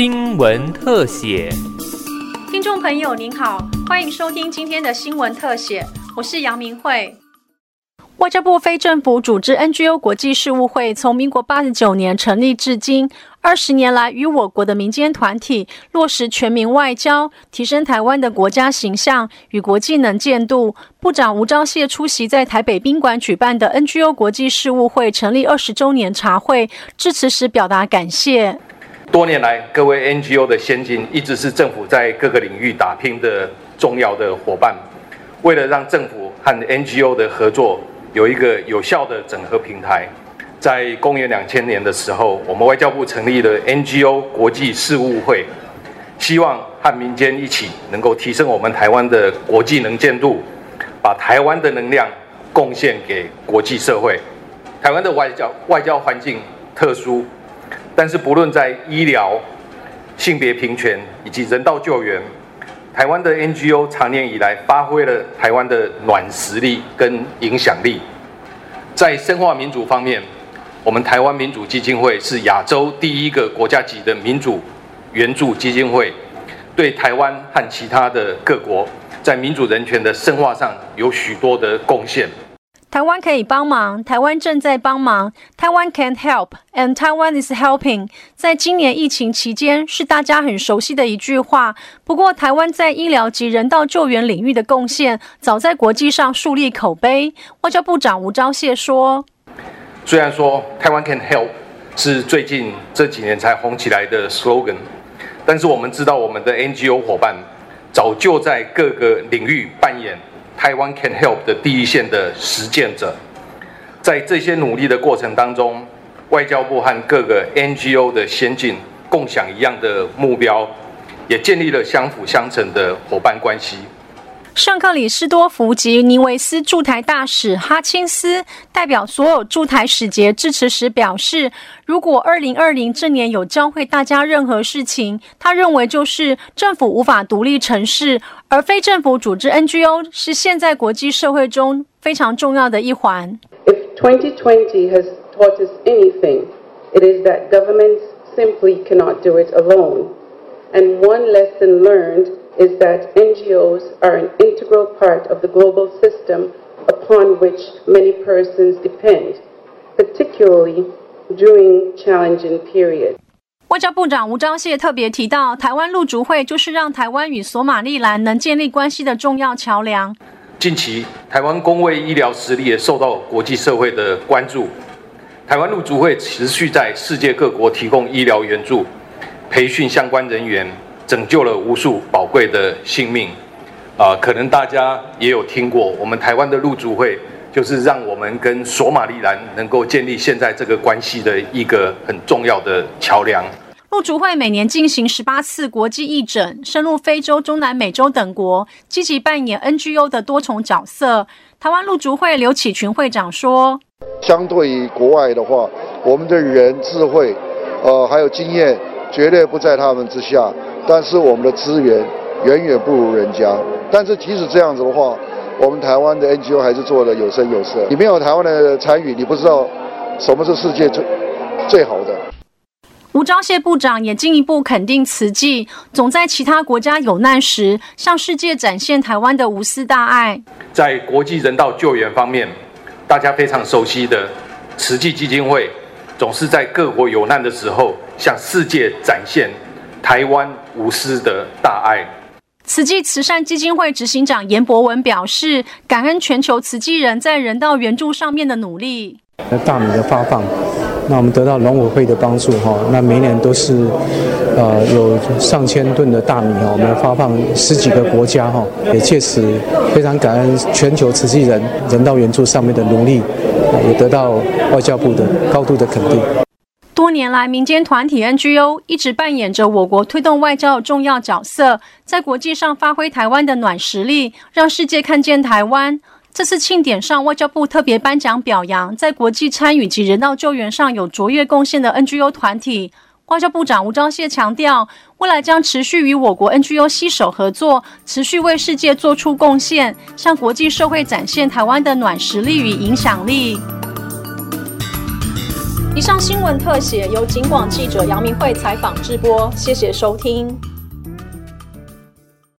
新闻特写。听众朋友您好，欢迎收听今天的新闻特写，我是杨明慧。外交部非政府组织 NGO 国际事务会从民国八十九年成立至今，二十年来与我国的民间团体落实全民外交，提升台湾的国家形象与国际能见度。部长吴钊燮出席在台北宾馆举办的 NGO 国际事务会成立二十周年茶会，致辞时表达感谢。多年来，各位 NGO 的先进一直是政府在各个领域打拼的重要的伙伴。为了让政府和 NGO 的合作，有一个有效的整合平台，在公元两千年的时候，我们外交部成立了 NGO 国际事务会，希望和民间一起能够提升我们台湾的国际能见度，把台湾的能量贡献给国际社会。台湾的外交外交环境特殊，但是不论在医疗、性别平权以及人道救援。台湾的 NGO 长年以来发挥了台湾的软实力跟影响力，在深化民主方面，我们台湾民主基金会是亚洲第一个国家级的民主援助基金会，对台湾和其他的各国在民主人权的深化上有许多的贡献。台湾可以帮忙，台湾正在帮忙。台湾 can help，and Taiwan is helping。在今年疫情期间，是大家很熟悉的一句话。不过，台湾在医疗及人道救援领域的贡献，早在国际上树立口碑。外交部长吴钊燮说：“虽然说台湾 can help 是最近这几年才红起来的 slogan，但是我们知道，我们的 NGO 伙伴早就在各个领域扮演。”台湾 can help 的第一线的实践者，在这些努力的过程当中，外交部和各个 NGO 的先进共享一样的目标，也建立了相辅相成的伙伴关系。圣克里斯多福及尼维斯驻台大使哈钦斯代表所有驻台使节致辞时表示：“如果二零二零这年有教会大家任何事情，他认为就是政府无法独立成事，而非政府组织 NGO 是现在国际社会中非常重要的一环。” If 2020 has taught us anything, it is that governments simply cannot do it alone. And one lesson learned. Is that NGOs are an integral part of the global system upon which many persons depend, particularly during challenging periods. 外交部长吴钊燮特别提到，台湾陆竹会就是让台湾与索马利兰能建立关系的重要桥梁。近期，台湾公卫医疗实力也受到国际社会的关注。台湾陆竹会持续在世界各国提供医疗援助，培训相关人员。拯救了无数宝贵的性命，啊，可能大家也有听过，我们台湾的陆主会就是让我们跟索马利兰能够建立现在这个关系的一个很重要的桥梁。陆主会每年进行十八次国际义诊，深入非洲、中南美洲等国，积极扮演 NGO 的多重角色。台湾陆主会刘启群会长说：“相对于国外的话，我们的人智慧，呃，还有经验，绝对不在他们之下。”但是我们的资源远远不如人家。但是即使这样子的话，我们台湾的 NGO 还是做的有声有色。你没有台湾的参与，你不知道什么是世界最最好的。吴钊燮部长也进一步肯定慈济，总在其他国家有难时，向世界展现台湾的无私大爱。在国际人道救援方面，大家非常熟悉的慈济基金会，总是在各国有难的时候，向世界展现。台湾无私的大爱。慈济慈善基金会执行长严博文表示，感恩全球慈济人在人道援助上面的努力。那大米的发放，那我们得到农委会的帮助哈，那每年都是呃有上千吨的大米哈，我们发放十几个国家哈，也借此非常感恩全球慈济人人道援助上面的努力，也得到外交部的高度的肯定。多年来，民间团体 NGO 一直扮演着我国推动外交的重要角色，在国际上发挥台湾的暖实力，让世界看见台湾。这次庆典上，外交部特别颁奖表扬在国际参与及人道救援上有卓越贡献的 NGO 团体。外交部长吴钊燮强调，未来将持续与我国 NGO 携手合作，持续为世界做出贡献，向国际社会展现台湾的暖实力与影响力。以上新闻特写由警广记者杨明慧采访直播，谢谢收听。